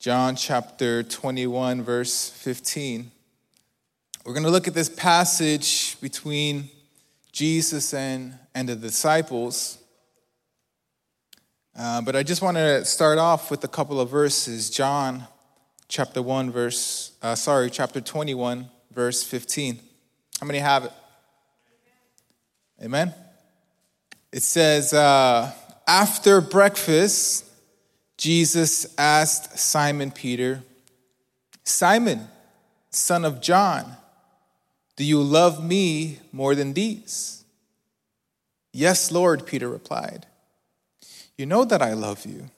John chapter 21, verse 15. We're going to look at this passage between Jesus and, and the disciples. Uh, but I just want to start off with a couple of verses. John chapter 1, verse, uh, sorry, chapter 21, verse 15. How many have it? Amen. It says, uh, after breakfast, Jesus asked Simon Peter, Simon, son of John, do you love me more than these? Yes, Lord, Peter replied. You know that I love you.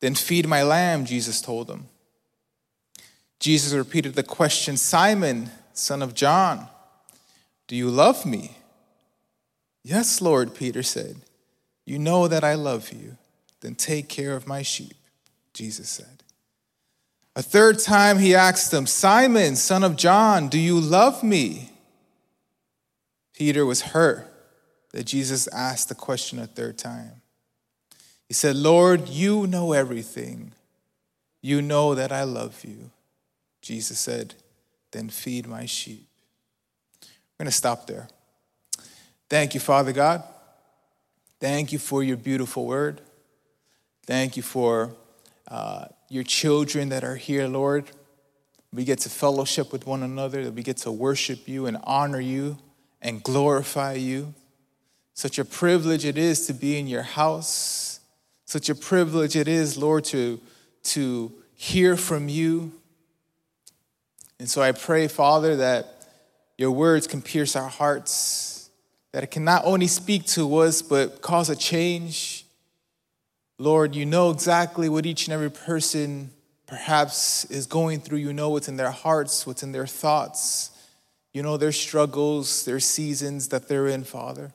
Then feed my lamb, Jesus told him. Jesus repeated the question Simon, son of John, do you love me? Yes, Lord, Peter said. You know that I love you. Then take care of my sheep, Jesus said. A third time he asked them, Simon, son of John, do you love me? Peter was hurt that Jesus asked the question a third time. He said, Lord, you know everything. You know that I love you. Jesus said, Then feed my sheep. We're going to stop there. Thank you, Father God. Thank you for your beautiful word. Thank you for uh, your children that are here, Lord. We get to fellowship with one another, that we get to worship you and honor you and glorify you. Such a privilege it is to be in your house. Such a privilege it is, Lord, to, to hear from you. And so I pray, Father, that your words can pierce our hearts, that it can not only speak to us, but cause a change Lord, you know exactly what each and every person perhaps is going through. You know what's in their hearts, what's in their thoughts. You know their struggles, their seasons that they're in, Father.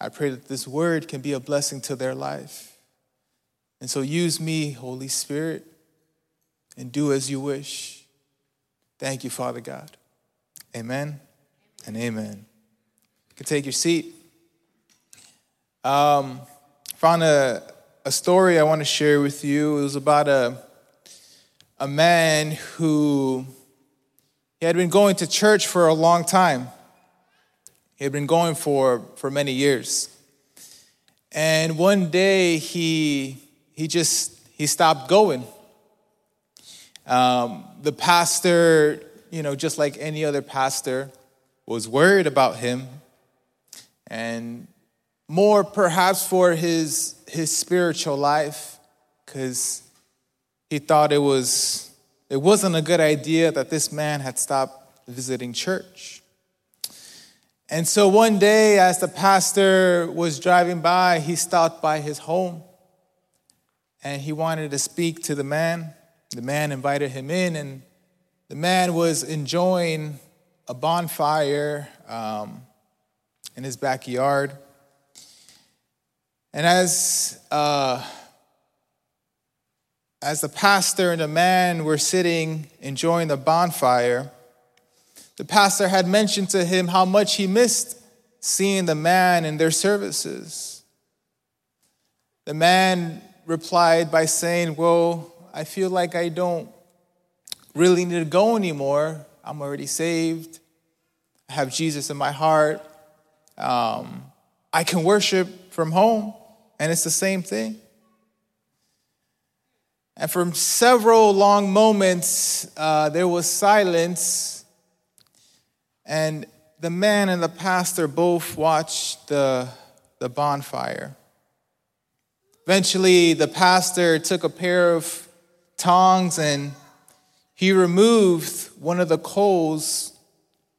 I pray that this word can be a blessing to their life. And so use me, Holy Spirit, and do as you wish. Thank you, Father God. Amen and amen. You can take your seat. Um, found a a story I want to share with you. It was about a, a man who he had been going to church for a long time. He had been going for, for many years. And one day he, he just he stopped going. Um, the pastor, you know, just like any other pastor, was worried about him and more perhaps for his his spiritual life because he thought it was it wasn't a good idea that this man had stopped visiting church. And so one day as the pastor was driving by he stopped by his home and he wanted to speak to the man. The man invited him in and the man was enjoying a bonfire um, in his backyard and as, uh, as the pastor and the man were sitting enjoying the bonfire, the pastor had mentioned to him how much he missed seeing the man in their services. The man replied by saying, Well, I feel like I don't really need to go anymore. I'm already saved. I have Jesus in my heart. Um, I can worship from home. And it's the same thing. And for several long moments, uh, there was silence, and the man and the pastor both watched the, the bonfire. Eventually, the pastor took a pair of tongs and he removed one of the coals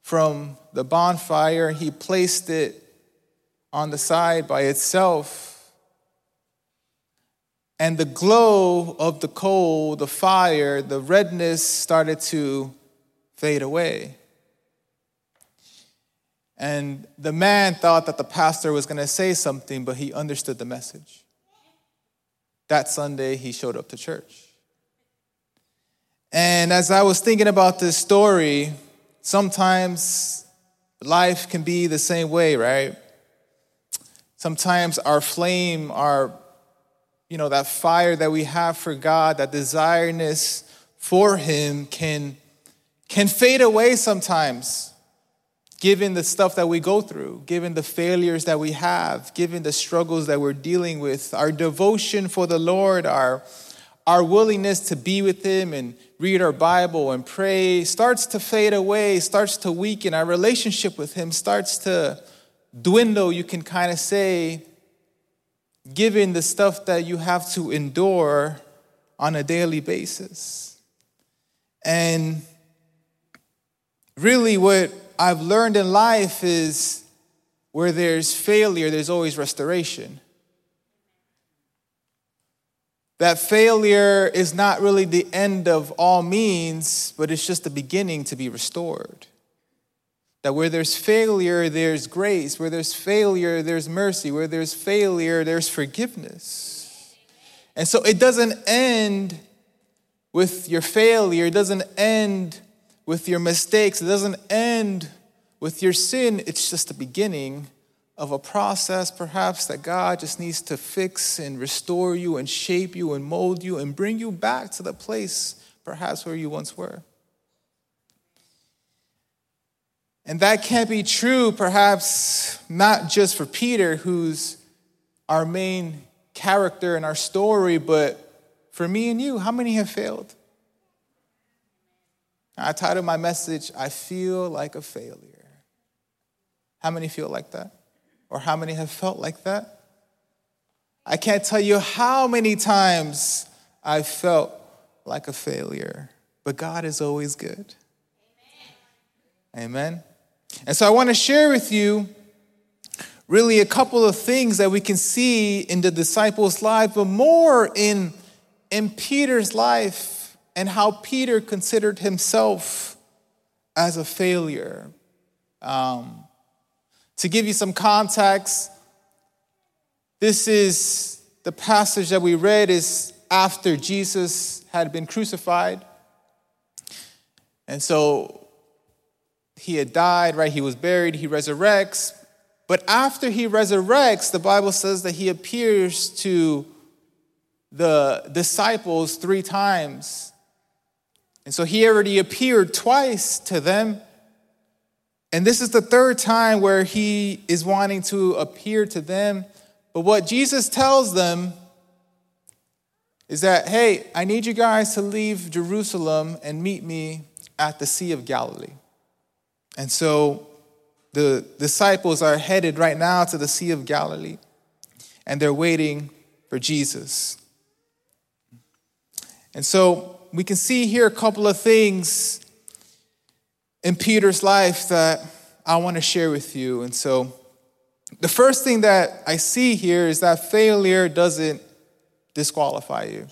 from the bonfire. He placed it on the side by itself and the glow of the coal, the fire, the redness started to fade away. And the man thought that the pastor was going to say something, but he understood the message. That Sunday, he showed up to church. And as I was thinking about this story, sometimes life can be the same way, right? Sometimes our flame, our you know, that fire that we have for God, that desireness for Him can, can fade away sometimes, given the stuff that we go through, given the failures that we have, given the struggles that we're dealing with. Our devotion for the Lord, our, our willingness to be with Him and read our Bible and pray starts to fade away, starts to weaken. Our relationship with Him starts to dwindle, you can kind of say, given the stuff that you have to endure on a daily basis. And really, what I've learned in life is where there's failure, there's always restoration that failure is not really the end of all means, but it's just the beginning to be restored. That where there's failure, there's grace. Where there's failure, there's mercy. Where there's failure, there's forgiveness. And so it doesn't end with your failure, it doesn't end with your mistakes, it doesn't end with your sin. It's just the beginning of a process, perhaps, that God just needs to fix and restore you and shape you and mold you and bring you back to the place, perhaps, where you once were. And that can't be true, perhaps, not just for Peter, who's our main character in our story, but for me and you. How many have failed? I titled my message, I Feel Like a Failure. How many feel like that? Or how many have felt like that? I can't tell you how many times I felt like a failure, but God is always good. Amen. Amen. And so I want to share with you really a couple of things that we can see in the disciples' life, but more in, in Peter's life and how Peter considered himself as a failure. Um, to give you some context, this is the passage that we read is after Jesus had been crucified. And so he had died, right? He was buried, he resurrects. But after he resurrects, the Bible says that he appears to the disciples three times. And so he already appeared twice to them. And this is the third time where he is wanting to appear to them. But what Jesus tells them is that, hey, I need you guys to leave Jerusalem and meet me at the Sea of Galilee. And so the disciples are headed right now to the Sea of Galilee, and they're waiting for Jesus. And so we can see here a couple of things in Peter's life that I want to share with you. And so, the first thing that I see here is that failure doesn't disqualify you.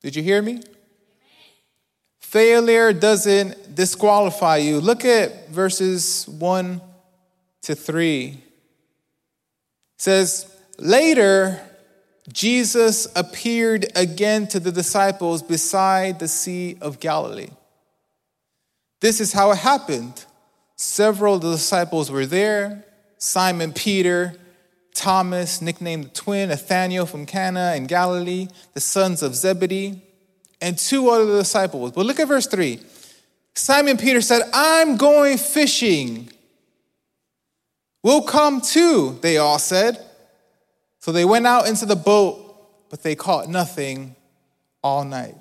Did you hear me? Failure doesn't disqualify you. Look at verses 1 to 3. It says, Later, Jesus appeared again to the disciples beside the Sea of Galilee. This is how it happened. Several of the disciples were there Simon Peter, Thomas, nicknamed the twin, Nathanael from Cana in Galilee, the sons of Zebedee, and two other disciples. But look at verse 3. Simon Peter said, I'm going fishing. We'll come too, they all said. So they went out into the boat, but they caught nothing all night.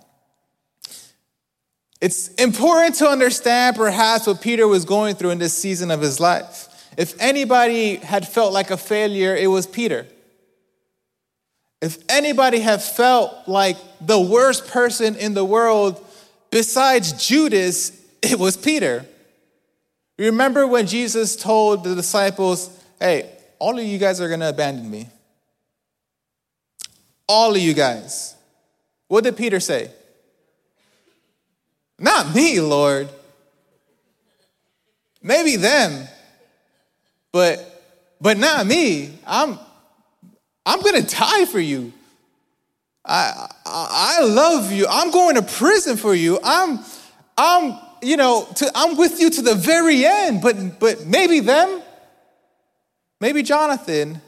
It's important to understand perhaps what Peter was going through in this season of his life. If anybody had felt like a failure, it was Peter. If anybody had felt like the worst person in the world besides Judas, it was Peter. Remember when Jesus told the disciples, Hey, all of you guys are going to abandon me? All of you guys. What did Peter say? Not me, Lord. Maybe them, but but not me. I'm I'm gonna die for you. I, I, I love you. I'm going to prison for you. I'm I'm you know to, I'm with you to the very end. But but maybe them, maybe Jonathan,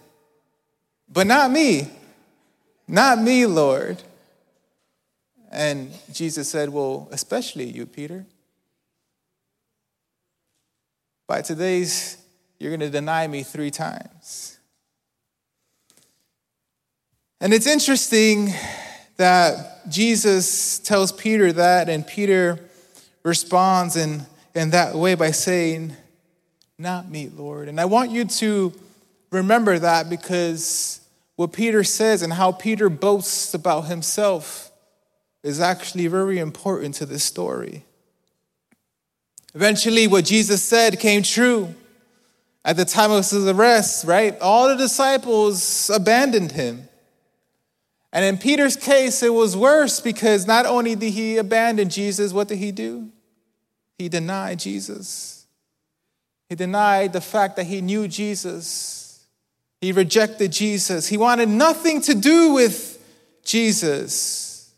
but not me. Not me, Lord. And Jesus said, Well, especially you, Peter. By today's, you're going to deny me three times. And it's interesting that Jesus tells Peter that, and Peter responds in, in that way by saying, Not me, Lord. And I want you to remember that because what Peter says and how Peter boasts about himself is actually very important to this story. Eventually, what Jesus said came true at the time of his arrest, right? All the disciples abandoned him. And in Peter's case, it was worse because not only did he abandon Jesus, what did he do? He denied Jesus. He denied the fact that he knew Jesus. He rejected Jesus. He wanted nothing to do with Jesus.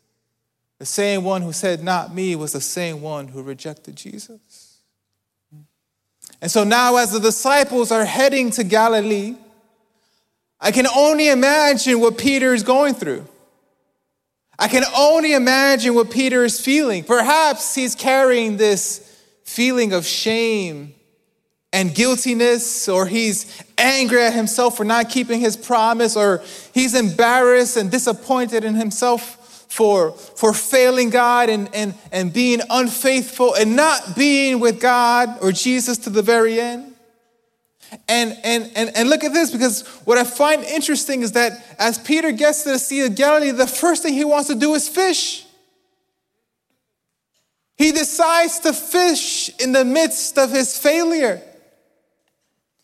The same one who said, Not me, was the same one who rejected Jesus. And so now, as the disciples are heading to Galilee, I can only imagine what Peter is going through. I can only imagine what Peter is feeling. Perhaps he's carrying this feeling of shame and guiltiness, or he's angry at himself for not keeping his promise, or he's embarrassed and disappointed in himself for, for failing God and, and, and being unfaithful and not being with God or Jesus to the very end. And, and, and, and look at this, because what I find interesting is that as Peter gets to the Sea of Galilee, the first thing he wants to do is fish. He decides to fish in the midst of his failure.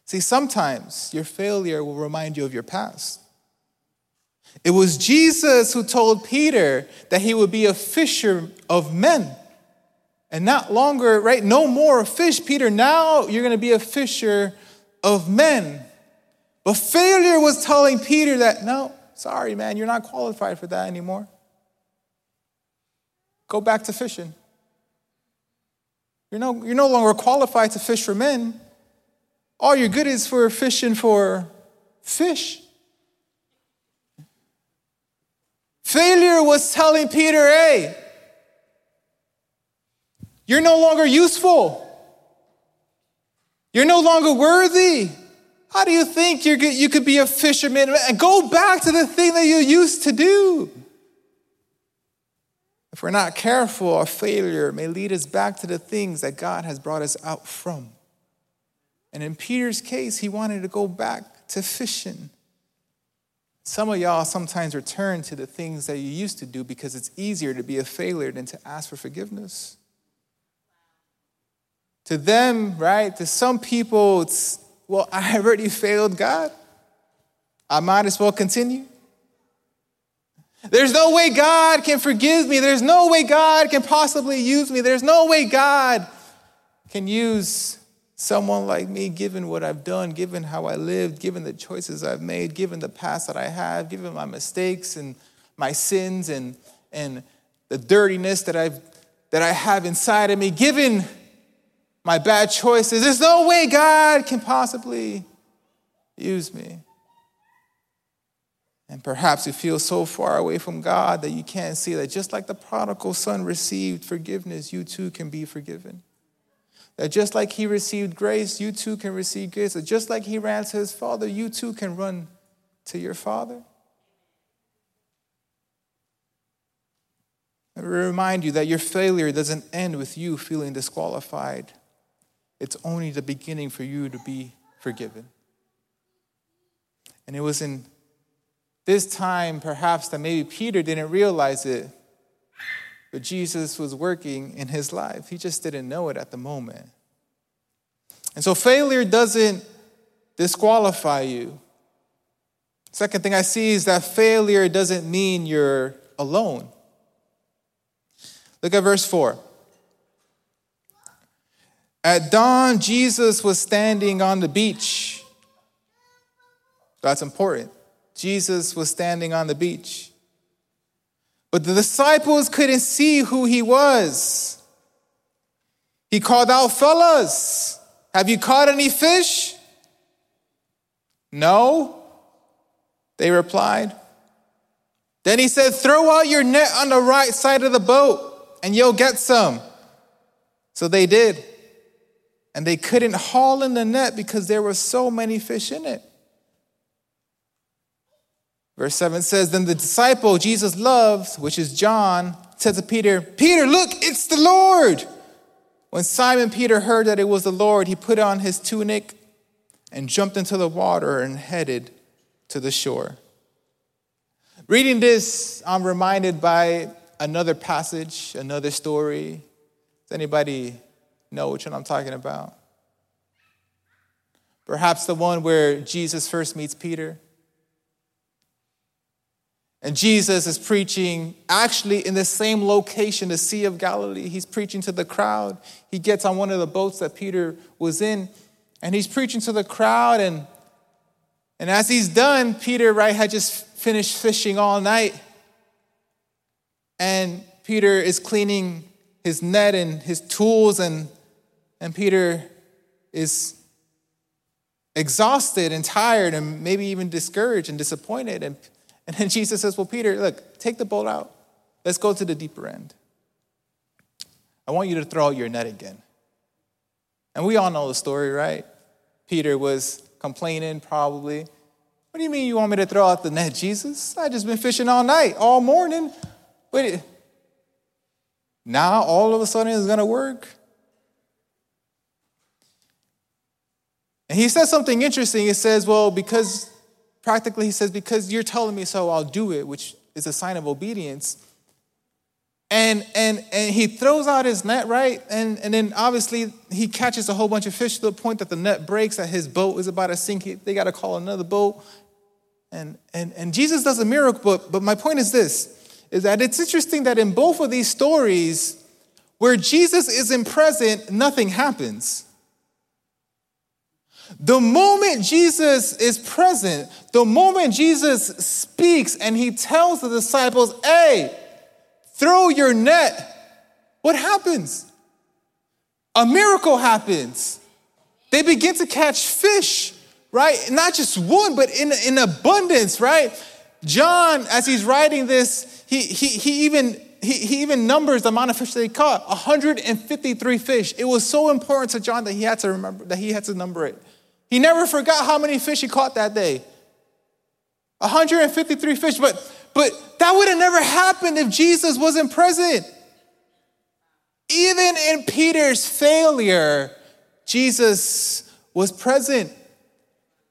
See, sometimes your failure will remind you of your past. It was Jesus who told Peter that he would be a fisher of men. And not longer, right? No more a fish, Peter. Now you're going to be a fisher of men. But failure was telling Peter that, no, sorry, man, you're not qualified for that anymore. Go back to fishing. You're no, you're no longer qualified to fish for men. All you're good is for fishing for fish. Failure was telling Peter, hey, you're no longer useful. You're no longer worthy. How do you think you're, you could be a fisherman? And go back to the thing that you used to do. If we're not careful, our failure may lead us back to the things that God has brought us out from. And in Peter's case, he wanted to go back to fishing. Some of y'all sometimes return to the things that you used to do because it's easier to be a failure than to ask for forgiveness. To them, right, to some people, it's, well, I already failed God. I might as well continue. There's no way God can forgive me. There's no way God can possibly use me. There's no way God can use someone like me, given what I've done, given how I lived, given the choices I've made, given the past that I have, given my mistakes and my sins and, and the dirtiness that, I've, that I have inside of me, given my bad choices, there's no way God can possibly use me. And perhaps you feel so far away from God that you can't see that just like the prodigal son received forgiveness, you too can be forgiven. That just like he received grace, you too can receive grace. That just like he ran to his father, you too can run to your father. I remind you that your failure doesn't end with you feeling disqualified. It's only the beginning for you to be forgiven. And it was in this time, perhaps, that maybe Peter didn't realize it, but Jesus was working in his life. He just didn't know it at the moment. And so failure doesn't disqualify you. Second thing I see is that failure doesn't mean you're alone. Look at verse 4. At dawn, Jesus was standing on the beach. That's important. Jesus was standing on the beach. But the disciples couldn't see who he was. He called out, Fellas, have you caught any fish? No, they replied. Then he said, Throw out your net on the right side of the boat and you'll get some. So they did. And they couldn't haul in the net because there were so many fish in it. Verse 7 says, Then the disciple Jesus loves, which is John, said to Peter, Peter, look, it's the Lord. When Simon Peter heard that it was the Lord, he put on his tunic and jumped into the water and headed to the shore. Reading this, I'm reminded by another passage, another story. Does anybody know which one I'm talking about? Perhaps the one where Jesus first meets Peter. And Jesus is preaching actually in the same location, the Sea of Galilee. He's preaching to the crowd. He gets on one of the boats that Peter was in, and he's preaching to the crowd. And, and as he's done, Peter, right, had just finished fishing all night. And Peter is cleaning his net and his tools, and, and Peter is exhausted and tired and maybe even discouraged and disappointed. And and then Jesus says, Well, Peter, look, take the boat out. Let's go to the deeper end. I want you to throw out your net again. And we all know the story, right? Peter was complaining, probably. What do you mean you want me to throw out the net, Jesus? I just been fishing all night, all morning. Wait, now all of a sudden it's gonna work? And he says something interesting. He says, Well, because practically he says, Because you're telling me so, I'll do it, which is a sign of obedience. And, and, and he throws out his net, right? And, and then obviously he catches a whole bunch of fish to the point that the net breaks, that his boat is about to sink. They got to call another boat. And, and, and Jesus does a miracle, but, but my point is this is that it's interesting that in both of these stories, where Jesus isn't present, nothing happens. The moment Jesus is present, the moment Jesus speaks and he tells the disciples, hey, throw your net, what happens? A miracle happens. They begin to catch fish, right? Not just one, but in, in abundance, right? John, as he's writing this, he, he, he even he, he even numbers the amount of fish they caught 153 fish it was so important to john that he had to remember that he had to number it he never forgot how many fish he caught that day 153 fish, but, but that would have never happened if Jesus wasn't present. Even in Peter's failure, Jesus was present.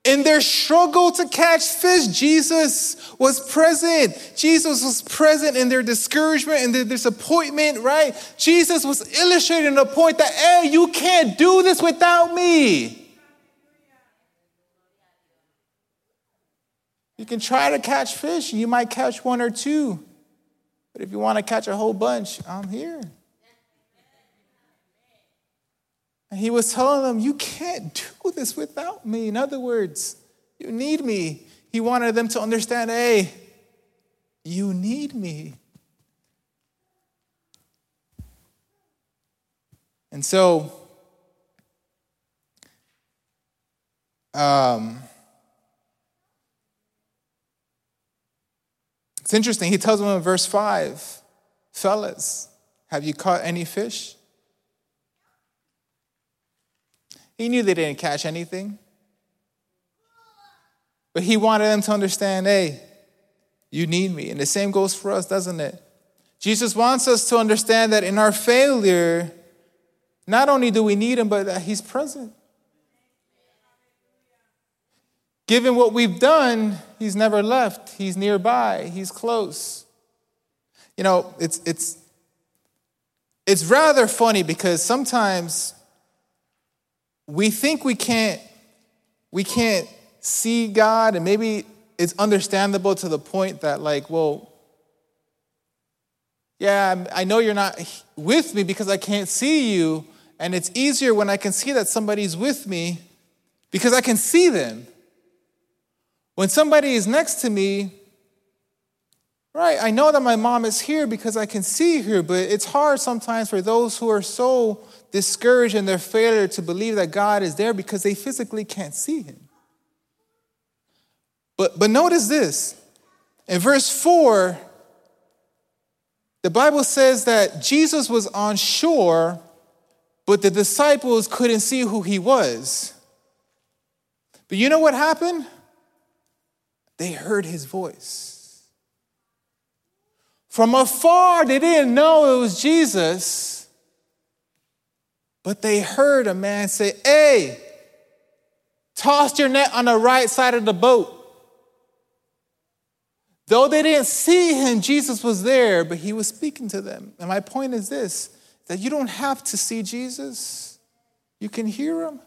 In their struggle to catch fish, Jesus was present. Jesus was present in their discouragement and their disappointment, right? Jesus was illustrating the point that, hey, you can't do this without me. You can try to catch fish, you might catch one or two. But if you want to catch a whole bunch, I'm here. And he was telling them, You can't do this without me. In other words, you need me. He wanted them to understand hey, you need me. And so, um, It's interesting. He tells them in verse 5 Fellas, have you caught any fish? He knew they didn't catch anything. But he wanted them to understand hey, you need me. And the same goes for us, doesn't it? Jesus wants us to understand that in our failure, not only do we need him, but that he's present. Given what we've done, he's never left. He's nearby. He's close. You know, it's it's it's rather funny because sometimes we think we can't we can't see God and maybe it's understandable to the point that like, well, yeah, I know you're not with me because I can't see you, and it's easier when I can see that somebody's with me because I can see them. When somebody is next to me, right, I know that my mom is here because I can see her, but it's hard sometimes for those who are so discouraged in their failure to believe that God is there because they physically can't see him. But, but notice this In verse 4, the Bible says that Jesus was on shore, but the disciples couldn't see who he was. But you know what happened? They heard his voice. From afar, they didn't know it was Jesus, but they heard a man say, Hey, toss your net on the right side of the boat. Though they didn't see him, Jesus was there, but he was speaking to them. And my point is this that you don't have to see Jesus, you can hear him.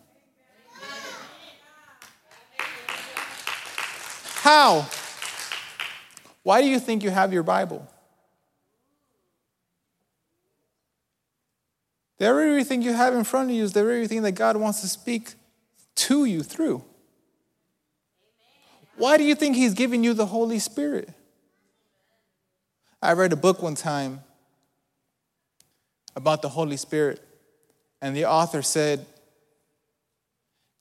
How? Why do you think you have your Bible? The very thing you have in front of you is the very thing that God wants to speak to you through. Why do you think He's giving you the Holy Spirit? I read a book one time about the Holy Spirit, and the author said,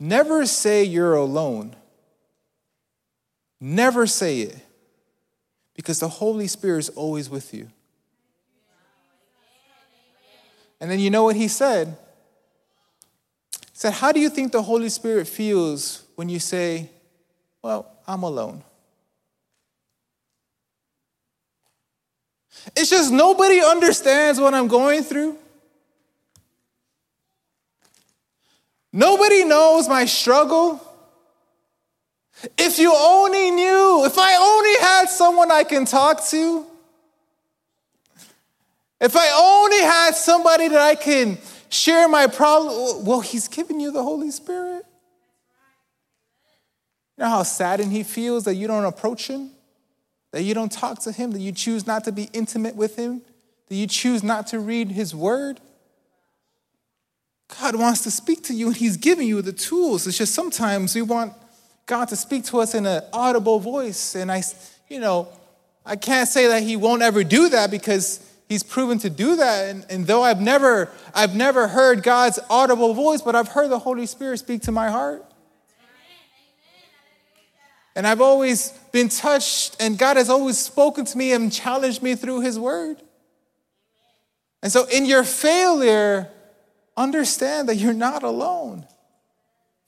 Never say you're alone. Never say it, because the Holy Spirit is always with you. And then you know what he said? He said, How do you think the Holy Spirit feels when you say, Well, I'm alone. It's just nobody understands what I'm going through. Nobody knows my struggle. If you only knew, if I only had someone I can talk to, if I only had somebody that I can share my problem, well, He's given you the Holy Spirit. You know how saddened he feels that you don't approach him, that you don't talk to him, that you choose not to be intimate with him, that you choose not to read his word? God wants to speak to you and he's giving you the tools. It's just sometimes we want God to speak to us in an audible voice. And I, you know, I can't say that he won't ever do that because he's proven to do that. And, and though I've never, I've never heard God's audible voice, but I've heard the Holy Spirit speak to my heart. And I've always been touched, and God has always spoken to me and challenged me through His Word. And so, in your failure, understand that you're not alone.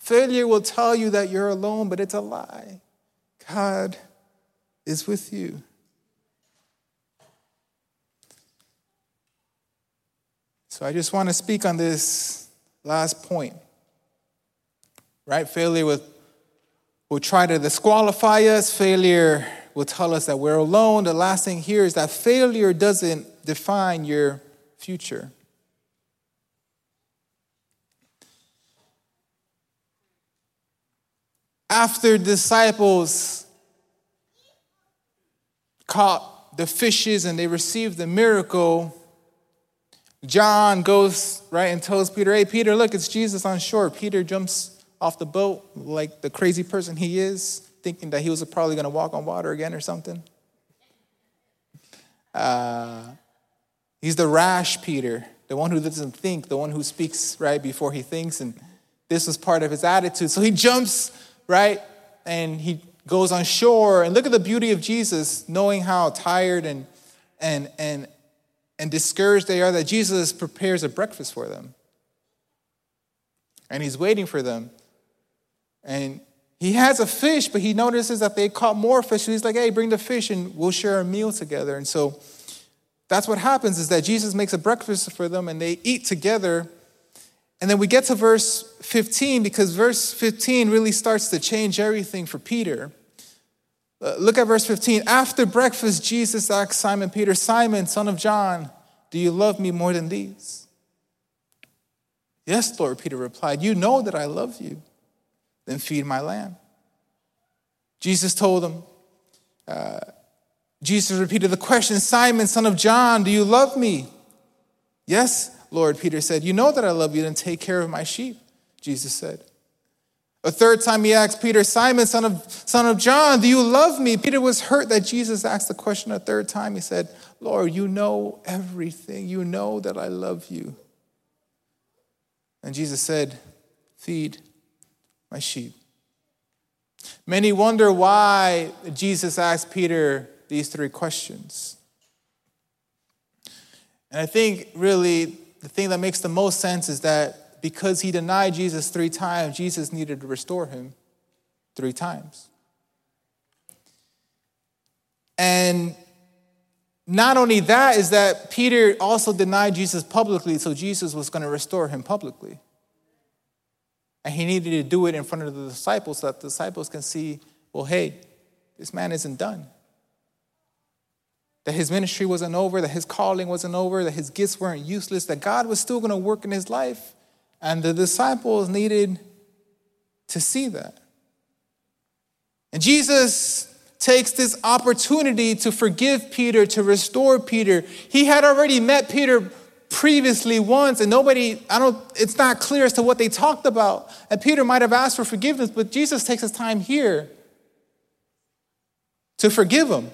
Failure will tell you that you're alone, but it's a lie. God is with you. So, I just want to speak on this last point. Right? Failure with will try to disqualify us. Failure will tell us that we're alone. The last thing here is that failure doesn't define your future. After disciples caught the fishes and they received the miracle, John goes right and tells Peter, Hey, Peter, look, it's Jesus on shore. Peter jumps off the boat like the crazy person he is, thinking that he was probably going to walk on water again or something. Uh, he's the rash Peter, the one who doesn't think, the one who speaks right before he thinks. And this was part of his attitude. So he jumps, right? And he goes on shore. And look at the beauty of Jesus, knowing how tired and, and, and, and discouraged they are, that Jesus prepares a breakfast for them. And he's waiting for them. And he has a fish, but he notices that they caught more fish. So he's like, hey, bring the fish and we'll share a meal together. And so that's what happens is that Jesus makes a breakfast for them and they eat together. And then we get to verse 15 because verse 15 really starts to change everything for Peter. Uh, look at verse 15. After breakfast, Jesus asked Simon Peter, Simon, son of John, do you love me more than these? Yes, Lord, Peter replied. You know that I love you then feed my lamb. Jesus told him, uh, Jesus repeated the question Simon, son of John, do you love me? Yes, Lord, Peter said. You know that I love you, and take care of my sheep, Jesus said. A third time he asked Peter, Simon, son of, son of John, do you love me? Peter was hurt that Jesus asked the question a third time. He said, Lord, you know everything. You know that I love you. And Jesus said, Feed my sheep. Many wonder why Jesus asked Peter these three questions. And I think really the thing that makes the most sense is that because he denied Jesus three times, Jesus needed to restore him three times. And not only that, is that Peter also denied Jesus publicly, so Jesus was going to restore him publicly. And he needed to do it in front of the disciples so that the disciples can see, well, hey, this man isn't done. That his ministry wasn't over, that his calling wasn't over, that his gifts weren't useless, that God was still going to work in his life. And the disciples needed to see that. And Jesus takes this opportunity to forgive Peter, to restore Peter. He had already met Peter previously once, and nobody, I don't, it's not clear as to what they talked about. And Peter might have asked for forgiveness, but Jesus takes his time here to forgive him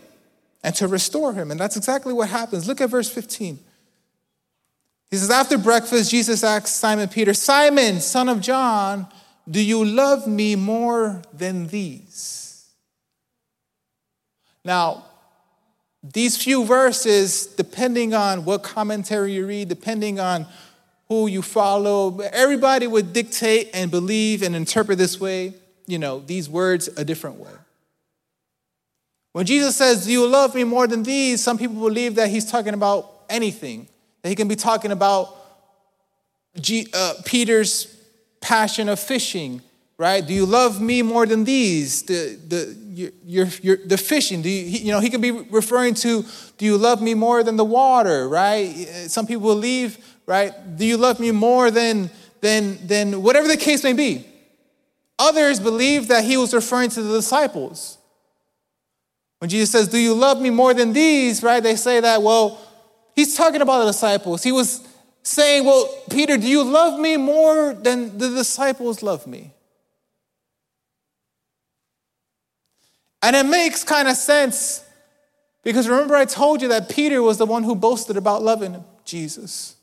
and to restore him. And that's exactly what happens. Look at verse 15. He says, After breakfast, Jesus asked Simon Peter, Simon, son of John, do you love me more than these? Now, these few verses, depending on what commentary you read, depending on who you follow, everybody would dictate and believe and interpret this way, you know, these words a different way. When Jesus says, Do you love me more than these? Some people believe that he's talking about anything, that he can be talking about G, uh, Peter's passion of fishing, right? Do you love me more than these? The, the, your, your, the fishing, do you, you know, he could be referring to, do you love me more than the water, right? Some people believe, right? Do you love me more than, than, than whatever the case may be? Others believe that he was referring to the disciples. When Jesus says, Do you love me more than these, right? They say that, well, he's talking about the disciples. He was saying, Well, Peter, do you love me more than the disciples love me? And it makes kind of sense because remember, I told you that Peter was the one who boasted about loving Jesus.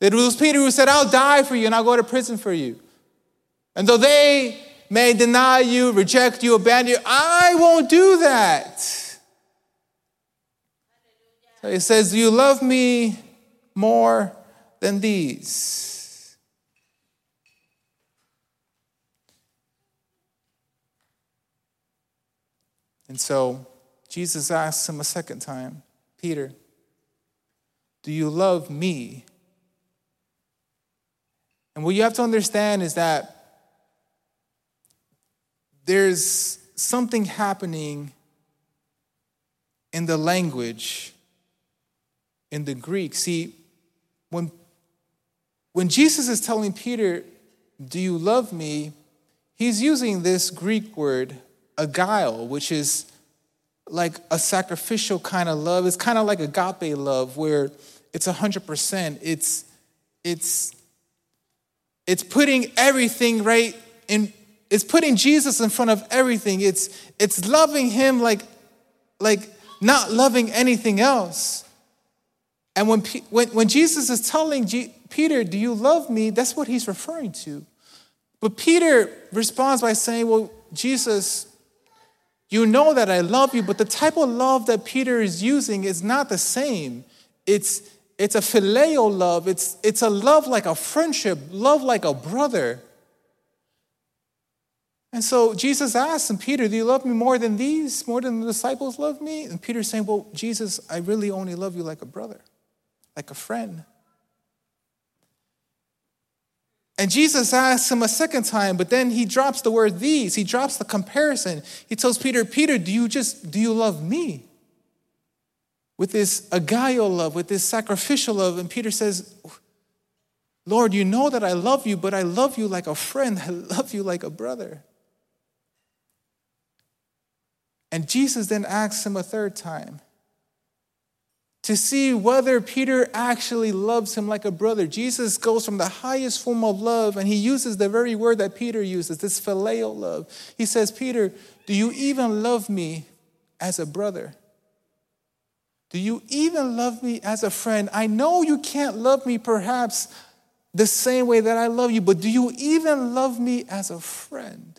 That it was Peter who said, I'll die for you and I'll go to prison for you. And though they may deny you, reject you, abandon you, I won't do that. So he says, you love me more than these? And so Jesus asks him a second time, Peter, do you love me? And what you have to understand is that there's something happening in the language, in the Greek. See, when, when Jesus is telling Peter, Do you love me? he's using this Greek word agile, which is like a sacrificial kind of love. It's kind of like a agape love where it's 100%. It's it's it's putting everything right in it's putting Jesus in front of everything. It's it's loving him like like not loving anything else. And when, when, when Jesus is telling G, Peter, Do you love me? That's what he's referring to. But Peter responds by saying, Well, Jesus, you know that I love you, but the type of love that Peter is using is not the same. It's, it's a phileo love, it's, it's a love like a friendship, love like a brother. And so Jesus asked him, Peter, do you love me more than these, more than the disciples love me? And Peter's saying, Well, Jesus, I really only love you like a brother, like a friend. And Jesus asks him a second time, but then he drops the word these. He drops the comparison. He tells Peter, Peter, do you just, do you love me? With this agile love, with this sacrificial love. And Peter says, Lord, you know that I love you, but I love you like a friend. I love you like a brother. And Jesus then asks him a third time, to see whether Peter actually loves him like a brother. Jesus goes from the highest form of love and he uses the very word that Peter uses, this phileo love. He says, Peter, do you even love me as a brother? Do you even love me as a friend? I know you can't love me perhaps the same way that I love you, but do you even love me as a friend?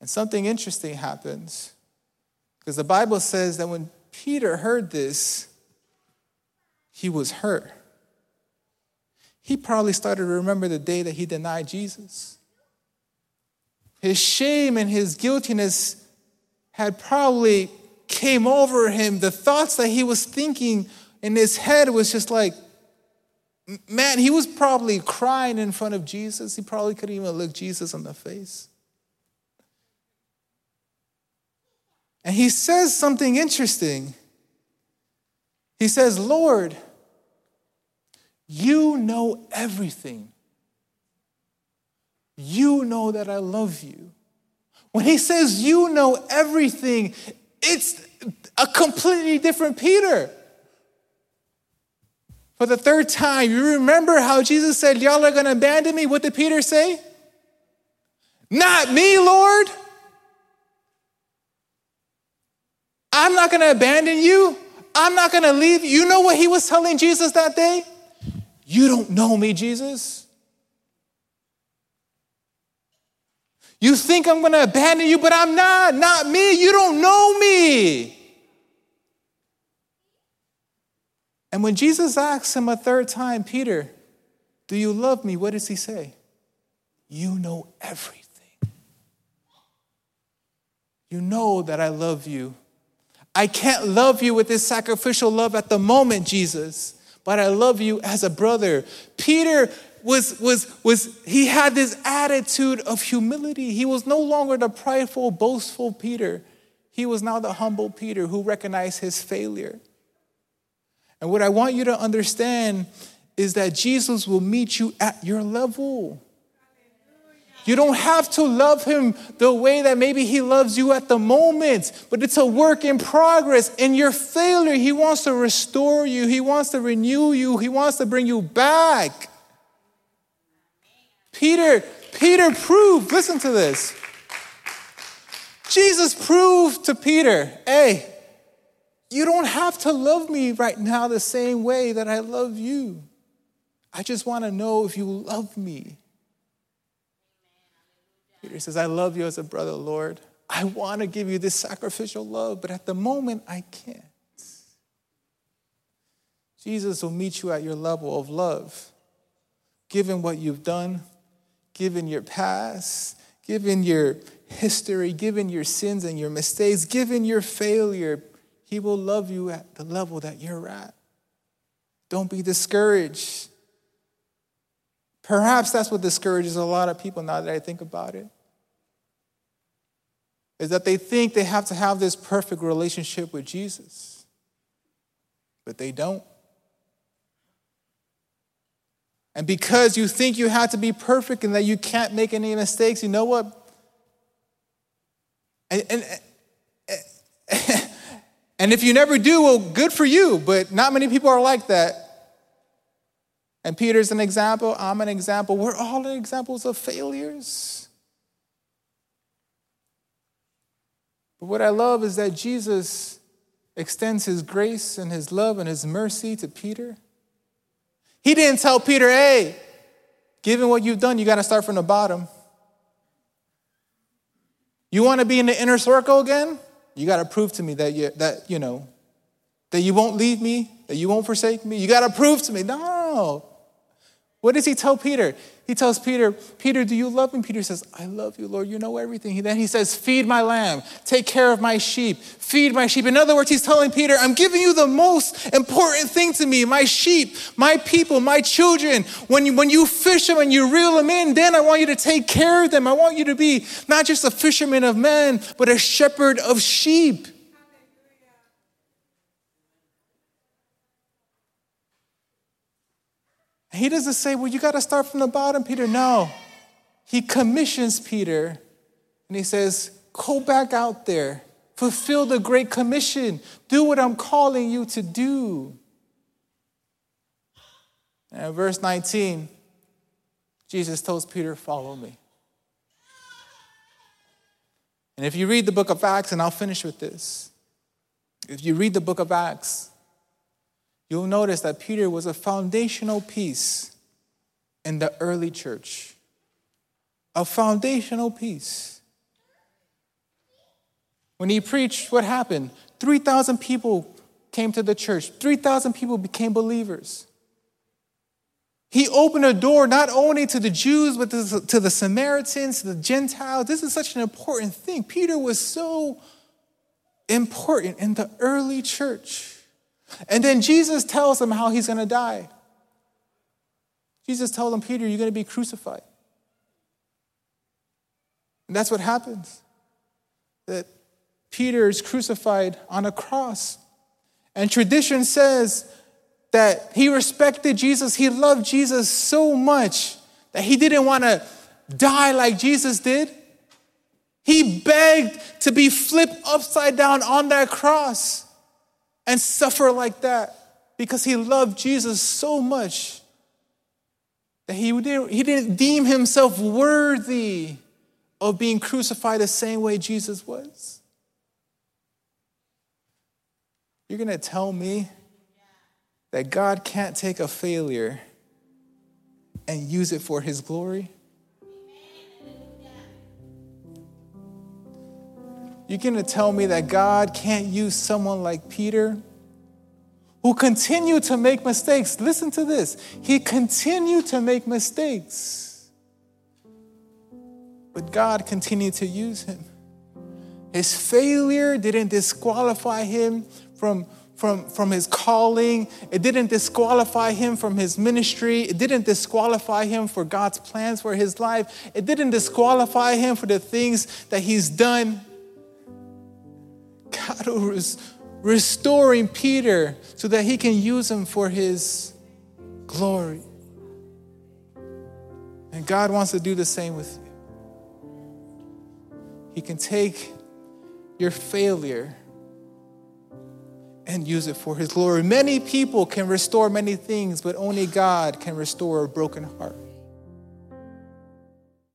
And something interesting happens because the Bible says that when Peter heard this, he was hurt. He probably started to remember the day that he denied Jesus. His shame and his guiltiness had probably came over him. The thoughts that he was thinking in his head was just like, man, he was probably crying in front of Jesus. He probably couldn't even look Jesus in the face. And he says something interesting. He says, Lord, you know everything. You know that I love you. When he says you know everything, it's a completely different Peter. For the third time, you remember how Jesus said, Y'all are gonna abandon me? What did Peter say? Not me, Lord. I'm not gonna abandon you. I'm not gonna leave you. Know what he was telling Jesus that day? You don't know me, Jesus. You think I'm gonna abandon you, but I'm not. Not me. You don't know me. And when Jesus asks him a third time, Peter, do you love me? What does he say? You know everything. You know that I love you. I can't love you with this sacrificial love at the moment, Jesus, but I love you as a brother. Peter was, was, was, he had this attitude of humility. He was no longer the prideful, boastful Peter. He was now the humble Peter who recognized his failure. And what I want you to understand is that Jesus will meet you at your level. You don't have to love him the way that maybe he loves you at the moment, but it's a work in progress. In your failure, he wants to restore you, he wants to renew you, he wants to bring you back. Peter, Peter proved, listen to this. Jesus proved to Peter, hey, you don't have to love me right now the same way that I love you. I just want to know if you love me. Peter says, I love you as a brother, Lord. I want to give you this sacrificial love, but at the moment, I can't. Jesus will meet you at your level of love, given what you've done, given your past, given your history, given your sins and your mistakes, given your failure, He will love you at the level that you're at. Don't be discouraged. Perhaps that's what discourages a lot of people now that I think about it. Is that they think they have to have this perfect relationship with Jesus, but they don't. And because you think you have to be perfect and that you can't make any mistakes, you know what? And, and, and if you never do, well, good for you, but not many people are like that. And Peter's an example, I'm an example. We're all examples of failures. But what I love is that Jesus extends his grace and his love and his mercy to Peter. He didn't tell Peter, hey, given what you've done, you got to start from the bottom. You want to be in the inner circle again? You got to prove to me that you, that, you know, that you won't leave me, that you won't forsake me. You got to prove to me. No. What does he tell Peter? He tells Peter, Peter, do you love me? Peter says, I love you, Lord. You know everything. Then he says, Feed my lamb, take care of my sheep, feed my sheep. In other words, he's telling Peter, I'm giving you the most important thing to me my sheep, my people, my children. When you, when you fish them and you reel them in, then I want you to take care of them. I want you to be not just a fisherman of men, but a shepherd of sheep. He doesn't say, well, you got to start from the bottom, Peter. No. He commissions Peter and he says, go back out there, fulfill the Great Commission, do what I'm calling you to do. And verse 19, Jesus tells Peter, follow me. And if you read the book of Acts, and I'll finish with this, if you read the book of Acts, you'll notice that Peter was a foundational piece in the early church. A foundational piece. When he preached, what happened? 3,000 people came to the church, 3,000 people became believers. He opened a door not only to the Jews, but to the Samaritans, to the Gentiles. This is such an important thing. Peter was so important in the early church. And then Jesus tells him how he's going to die. Jesus tells him, Peter, you're going to be crucified. And that's what happens. That Peter is crucified on a cross. And tradition says that he respected Jesus, he loved Jesus so much that he didn't want to die like Jesus did. He begged to be flipped upside down on that cross and suffer like that because he loved Jesus so much that he didn't, he didn't deem himself worthy of being crucified the same way Jesus was. You're going to tell me that God can't take a failure and use it for his glory? You're going to tell me that God can't use someone like Peter who continued to make mistakes. Listen to this. He continued to make mistakes. But God continued to use him. His failure didn't disqualify him from, from, from his calling. It didn't disqualify him from his ministry. It didn't disqualify him for God's plans for his life. It didn't disqualify him for the things that he's done. God was restoring Peter so that he can use him for his glory. And God wants to do the same with you. He can take your failure and use it for his glory. Many people can restore many things, but only God can restore a broken heart.